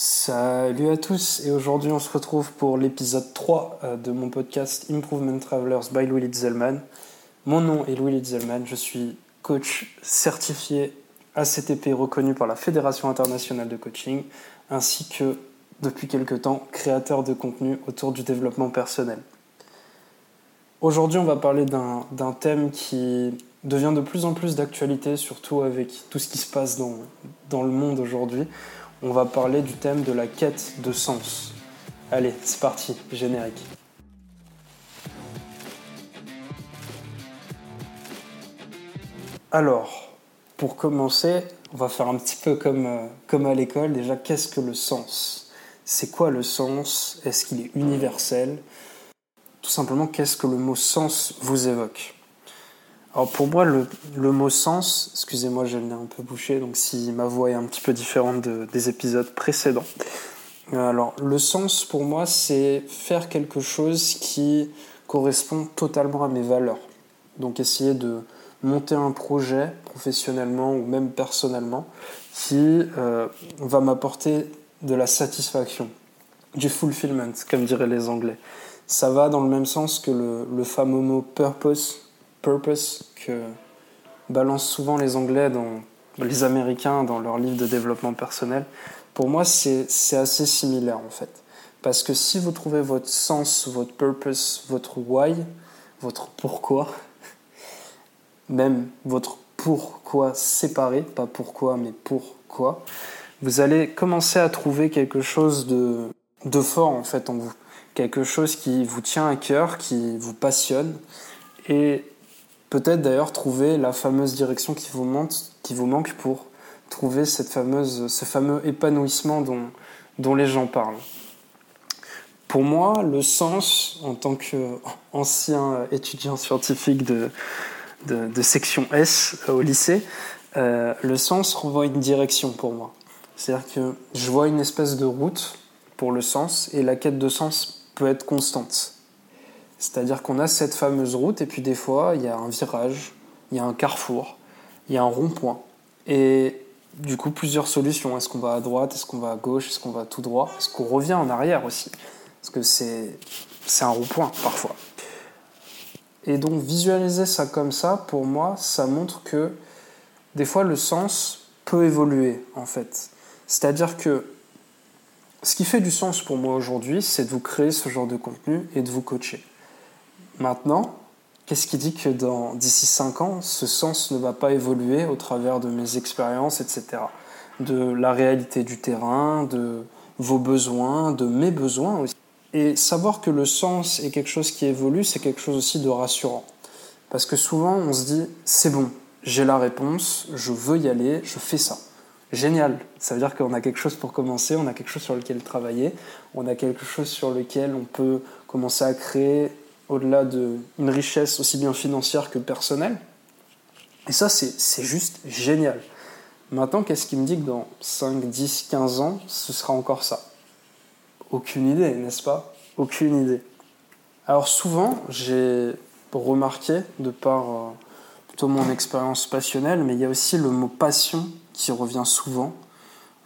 Salut à tous et aujourd'hui on se retrouve pour l'épisode 3 euh, de mon podcast Improvement Travelers by Louis Litzelman. Mon nom est Louis Litzelman, je suis coach certifié ACTP reconnu par la Fédération internationale de coaching ainsi que depuis quelque temps créateur de contenu autour du développement personnel. Aujourd'hui on va parler d'un thème qui devient de plus en plus d'actualité surtout avec tout ce qui se passe dans, dans le monde aujourd'hui on va parler du thème de la quête de sens. Allez, c'est parti, générique. Alors, pour commencer, on va faire un petit peu comme, euh, comme à l'école. Déjà, qu'est-ce que le sens? C'est quoi le sens? Est-ce qu'il est universel? Tout simplement, qu'est-ce que le mot sens vous évoque? Alors pour moi, le, mot sens, excusez-moi, j'ai le nez un peu bouché, donc si ma voix est un petit peu différente des épisodes précédents. Alors le sens pour moi, c'est faire quelque chose qui correspond totalement à mes valeurs. Donc essayer de monter un projet professionnellement ou même personnellement qui euh, va m'apporter de la satisfaction, du fulfillment, comme diraient les Anglais. Ça va dans le même sens que le, le fameux mot purpose purpose que balancent souvent les Anglais, dans, les Américains dans leurs livres de développement personnel, pour moi c'est assez similaire en fait. Parce que si vous trouvez votre sens, votre purpose, votre why, votre pourquoi, même votre pourquoi séparé, pas pourquoi mais pourquoi, vous allez commencer à trouver quelque chose de, de fort en fait en vous. Quelque chose qui vous tient à cœur, qui vous passionne. Et Peut-être d'ailleurs trouver la fameuse direction qui vous, manque, qui vous manque pour trouver cette fameuse, ce fameux épanouissement dont, les gens parlent. Pour moi, le sens, en tant qu'ancien étudiant scientifique de, section S au lycée, euh, le sens renvoie une direction pour moi. C'est-à-dire que je vois une espèce de route pour le sens et la quête de sens peut être constante. C'est-à-dire qu'on a cette fameuse route et puis des fois, il y a un virage, il y a un carrefour, il y a un rond-point. Et du coup, plusieurs solutions. Est-ce qu'on va à droite Est-ce qu'on va à gauche Est-ce qu'on va tout droit Est-ce qu'on revient en arrière aussi? Parce que c'est un rond-point parfois. Et donc visualiser ça comme ça, pour moi, ça montre que des fois le sens peut évoluer en fait. C'est-à-dire que ce qui fait du sens pour moi aujourd'hui, c'est de vous créer ce genre de contenu et de vous coacher. Maintenant, qu'est-ce qui dit que dans d'ici 5 ans, ce sens ne va pas évoluer au travers de mes expériences, etc. De la réalité du terrain, de vos besoins, de mes besoins aussi. Et savoir que le sens est quelque chose qui évolue, c'est quelque chose aussi de rassurant. Parce que souvent, on se dit, c'est bon, j'ai la réponse, je veux y aller, je fais ça. Génial, ça veut dire qu'on a quelque chose pour commencer, on a quelque chose sur lequel travailler, on a quelque chose sur lequel on peut commencer à créer au-delà d'une richesse aussi bien financière que personnelle. Et ça, c'est juste génial. Maintenant, qu'est-ce qui me dit que dans 5, 10, 15 ans, ce sera encore ça? Aucune idée, n'est-ce pas? Aucune idée. Alors souvent, j'ai remarqué, de par euh, plutôt mon expérience passionnelle, mais il y a aussi le mot passion qui revient souvent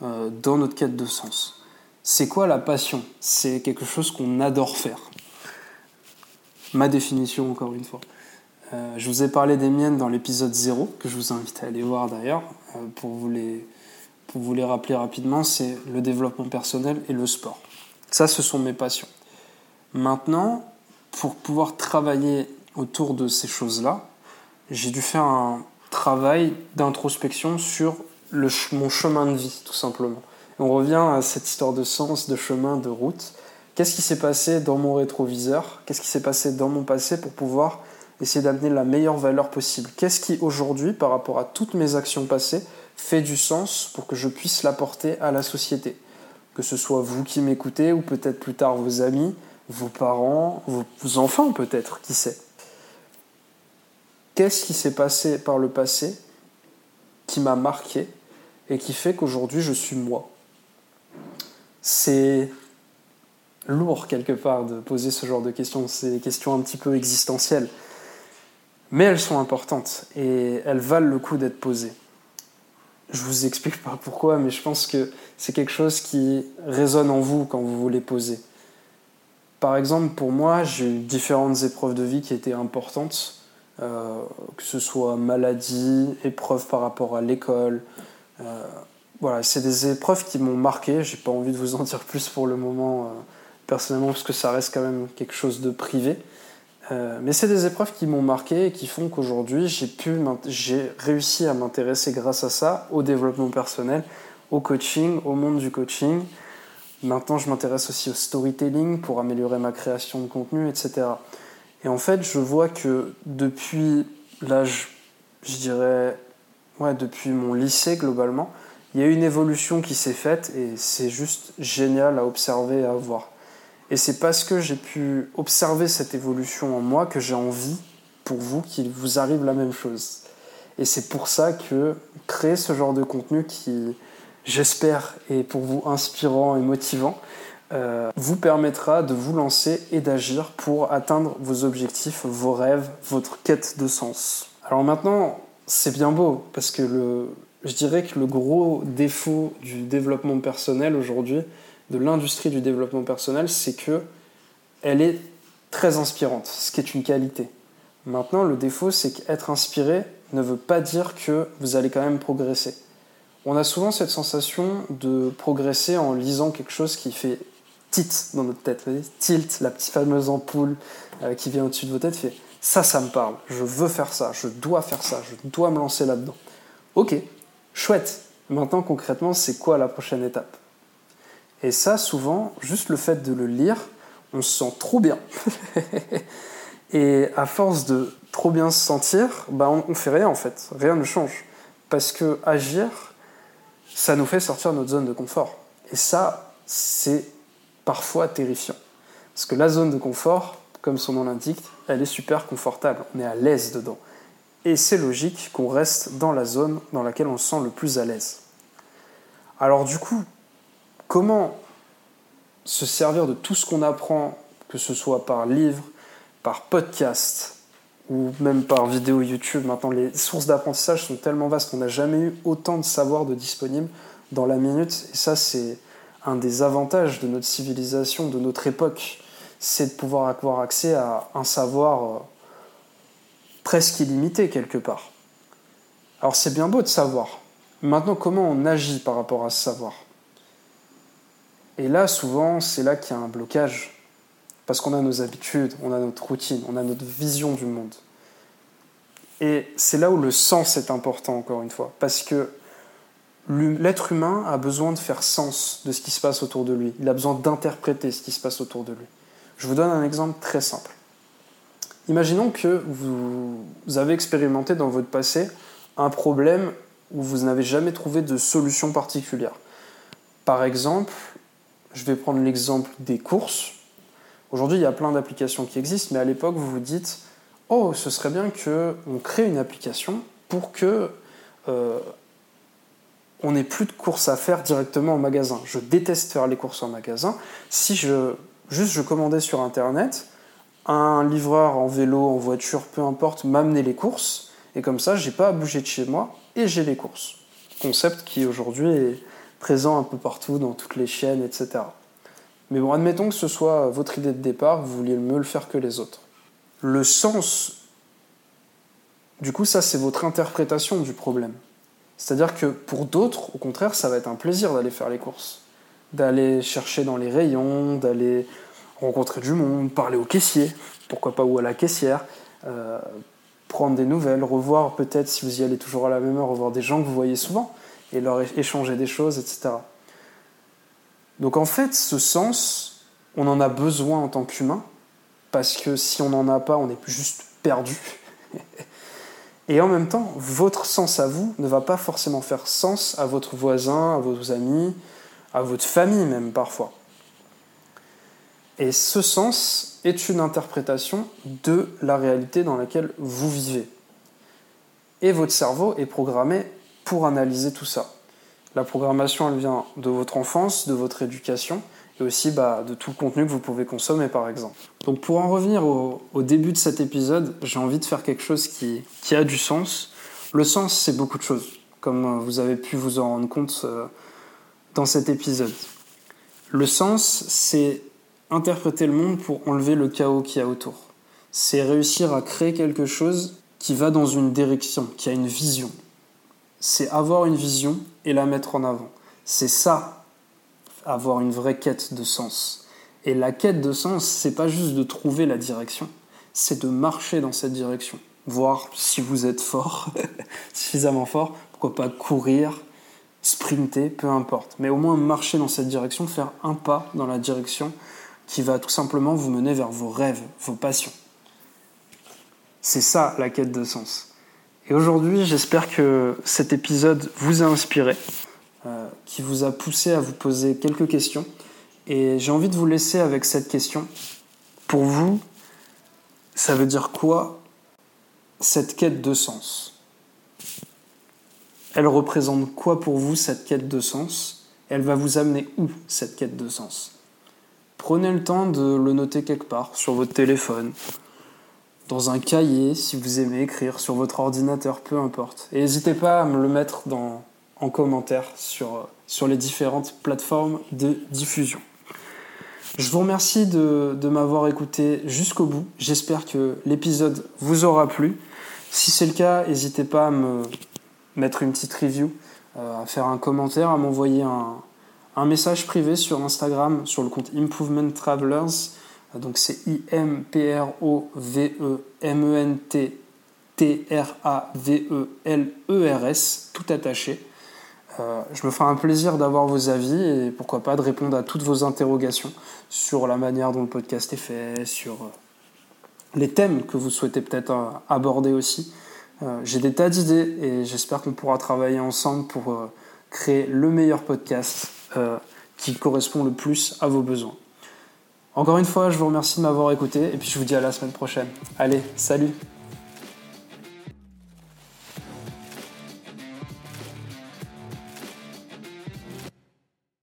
euh, dans notre quête de sens. C'est quoi la passion? C'est quelque chose qu'on adore faire ma définition encore une fois. Euh, je vous ai parlé des miennes dans l'épisode 0, que je vous invite à aller voir d'ailleurs, euh, pour, vous les, pour vous les rappeler rapidement, c'est le développement personnel et le sport. Ça, ce sont mes passions. Maintenant, pour pouvoir travailler autour de ces choses-là, j'ai dû faire un travail d'introspection sur le, mon chemin de vie, tout simplement. on revient à cette histoire de sens, de chemin, de route. Qu'est-ce qui s'est passé dans mon rétroviseur? Qu'est-ce qui s'est passé dans mon passé pour pouvoir essayer d'amener la meilleure valeur possible? Qu'est-ce qui aujourd'hui, par rapport à toutes mes actions passées, fait du sens pour que je puisse l'apporter à la société? Que ce soit vous qui m'écoutez ou peut-être plus tard vos amis, vos parents, vos enfants peut-être, qui sait? Qu'est-ce qui s'est passé par le passé qui m'a marqué et qui fait qu'aujourd'hui je suis moi? C'est lourd quelque part de poser ce genre de questions. C'est des questions un petit peu existentielles. Mais elles sont importantes et elles valent le coup d'être posées. je vous explique pas pourquoi, mais je pense que c'est quelque chose qui résonne en vous quand vous les posez. Par exemple, pour moi, j'ai eu différentes épreuves de vie qui étaient importantes, euh, que ce soit maladie, épreuves par rapport à l'école. Euh, voilà, c'est des épreuves qui m'ont marqué. J'ai pas envie de vous en dire plus pour le moment, euh, personnellement, parce que ça reste quand même quelque chose de privé. Euh, mais c'est des épreuves qui m'ont marqué et qui font qu'aujourd'hui j'ai pu j'ai réussi à m'intéresser grâce à ça au développement personnel, au coaching, au monde du coaching. Maintenant, je m'intéresse aussi au storytelling pour améliorer ma création de contenu, etc. Et en fait, je vois que depuis l'âge, je dirais, ouais, depuis mon lycée globalement, il y a une évolution qui s'est faite et c'est juste génial à observer et à voir. Et c'est parce que j'ai pu observer cette évolution en moi que j'ai envie, pour vous, qu'il vous arrive la même chose. Et c'est pour ça que créer ce genre de contenu qui, j'espère, est pour vous inspirant et motivant, euh, vous permettra de vous lancer et d'agir pour atteindre vos objectifs, vos rêves, votre quête de sens. Alors maintenant, c'est bien beau, parce que le, je dirais que le gros défaut du développement personnel aujourd'hui, de l'industrie du développement personnel, c'est que elle est très inspirante, ce qui est une qualité. Maintenant, le défaut, c'est qu'être inspiré ne veut pas dire que vous allez quand même progresser. On a souvent cette sensation de progresser en lisant quelque chose qui fait tilt dans notre tête. Vous voyez tilt, la petite fameuse ampoule euh, qui vient au-dessus de vos têtes, fait ça, ça me parle, je veux faire ça, je dois faire ça, je dois me lancer là-dedans. Ok, chouette. Maintenant, concrètement, c'est quoi la prochaine étape? Et ça, souvent, juste le fait de le lire, on se sent trop bien. et à force de trop bien se sentir, bah on, fait rien en fait, rien ne change. Parce que agir, ça nous fait sortir notre zone de confort. Et ça, c'est parfois terrifiant. Parce que la zone de confort, comme son nom l'indique, elle est super confortable, on est à l'aise dedans. Et c'est logique qu'on reste dans la zone dans laquelle on se sent le plus à l'aise. Alors du coup, comment se servir de tout ce qu'on apprend, que ce soit par livre, par podcast ou même par vidéo YouTube. Maintenant, les sources d'apprentissage sont tellement vastes qu'on n'a jamais eu autant de savoir de disponible dans la minute. Et ça, c'est un des avantages de notre civilisation, de notre époque, c'est de pouvoir avoir accès à un savoir euh, presque illimité quelque part. Alors c'est bien beau de savoir. Maintenant, comment on agit par rapport à ce savoir? Et là, souvent, c'est là qu'il y a un blocage. Parce qu'on a nos habitudes, on a notre routine, on a notre vision du monde. Et c'est là où le sens est important, encore une fois. Parce que l'être humain a besoin de faire sens de ce qui se passe autour de lui. Il a besoin d'interpréter ce qui se passe autour de lui. Je vous donne un exemple très simple. Imaginons que vous avez expérimenté dans votre passé un problème où vous n'avez jamais trouvé de solution particulière. Par exemple, je vais prendre l'exemple des courses. Aujourd'hui, il y a plein d'applications qui existent, mais à l'époque, vous vous dites Oh, ce serait bien qu'on crée une application pour que euh, on n'ait plus de courses à faire directement en magasin. Je déteste faire les courses en magasin. Si je juste je commandais sur internet, un livreur en vélo, en voiture, peu importe, m'amenait les courses, et comme ça, j'ai pas à bouger de chez moi et j'ai les courses. Concept qui aujourd'hui est présent un peu partout dans toutes les chaînes, etc. Mais bon, admettons que ce soit votre idée de départ, vous vouliez mieux le faire que les autres. Le sens, du coup, ça c'est votre interprétation du problème. C'est-à-dire que pour d'autres, au contraire, ça va être un plaisir d'aller faire les courses, d'aller chercher dans les rayons, d'aller rencontrer du monde, parler au caissier, pourquoi pas ou à la caissière, euh, prendre des nouvelles, revoir peut-être si vous y allez toujours à la même heure, revoir des gens que vous voyez souvent et leur échanger des choses, etc. Donc en fait, ce sens, on en a besoin en tant qu'humain, parce que si on n'en a pas, on est juste perdu. et en même temps, votre sens à vous ne va pas forcément faire sens à votre voisin, à vos amis, à votre famille même parfois. Et ce sens est une interprétation de la réalité dans laquelle vous vivez. Et votre cerveau est programmé pour analyser tout ça. La programmation, elle vient de votre enfance, de votre éducation, et aussi bah, de tout le contenu que vous pouvez consommer, par exemple. Donc pour en revenir au, début de cet épisode, j'ai envie de faire quelque chose qui, a du sens. Le sens, c'est beaucoup de choses. comme vous avez pu vous en rendre compte dans cet épisode. Le sens, c'est interpréter le monde pour enlever le chaos qu'il y a autour. C'est réussir à créer quelque chose qui va dans une direction, qui a une vision. C'est avoir une vision et la mettre en avant. C'est ça, avoir une vraie quête de sens. Et la quête de sens, c'est pas juste de trouver la direction, c'est de marcher dans cette direction. Voir si vous êtes fort, suffisamment fort, pourquoi pas courir, sprinter, peu importe. Mais au moins marcher dans cette direction, faire un pas dans la direction qui va tout simplement vous mener vers vos rêves, vos passions. C'est ça la quête de sens. Et aujourd'hui, j'espère que cet épisode vous a inspiré, euh, qui vous a poussé à vous poser quelques questions. Et j'ai envie de vous laisser avec cette question. Pour vous, ça veut dire quoi cette quête de sens? Elle représente quoi pour vous cette quête de sens? Elle va vous amener où cette quête de sens? Prenez le temps de le noter quelque part, sur votre téléphone, dans un cahier, si vous aimez écrire, sur votre ordinateur, peu importe. Et n'hésitez pas à me le mettre dans, en commentaire sur, sur les différentes plateformes de diffusion. Je vous remercie de, de m'avoir écouté jusqu'au bout. J'espère que l'épisode vous aura plu. Si c'est le cas, n'hésitez pas à me mettre une petite review, euh, à faire un commentaire, à m'envoyer un, un message privé sur Instagram sur le compte Improvement Travelers. Donc c'est I-M-P-R-O-V-E-M-E-N-T-T-R-A-V-E-L-E-R-S, tout attaché. Euh, je me ferai un plaisir d'avoir vos avis et pourquoi pas de répondre à toutes vos interrogations sur la manière dont le podcast est fait, sur euh, les thèmes que vous souhaitez peut-être euh, aborder aussi. J'ai des tas d'idées et j'espère qu'on pourra travailler ensemble pour créer le meilleur podcast qui correspond le plus à vos besoins. Encore une fois, je vous remercie de m'avoir écouté et puis je vous dis à la semaine prochaine. Allez, salut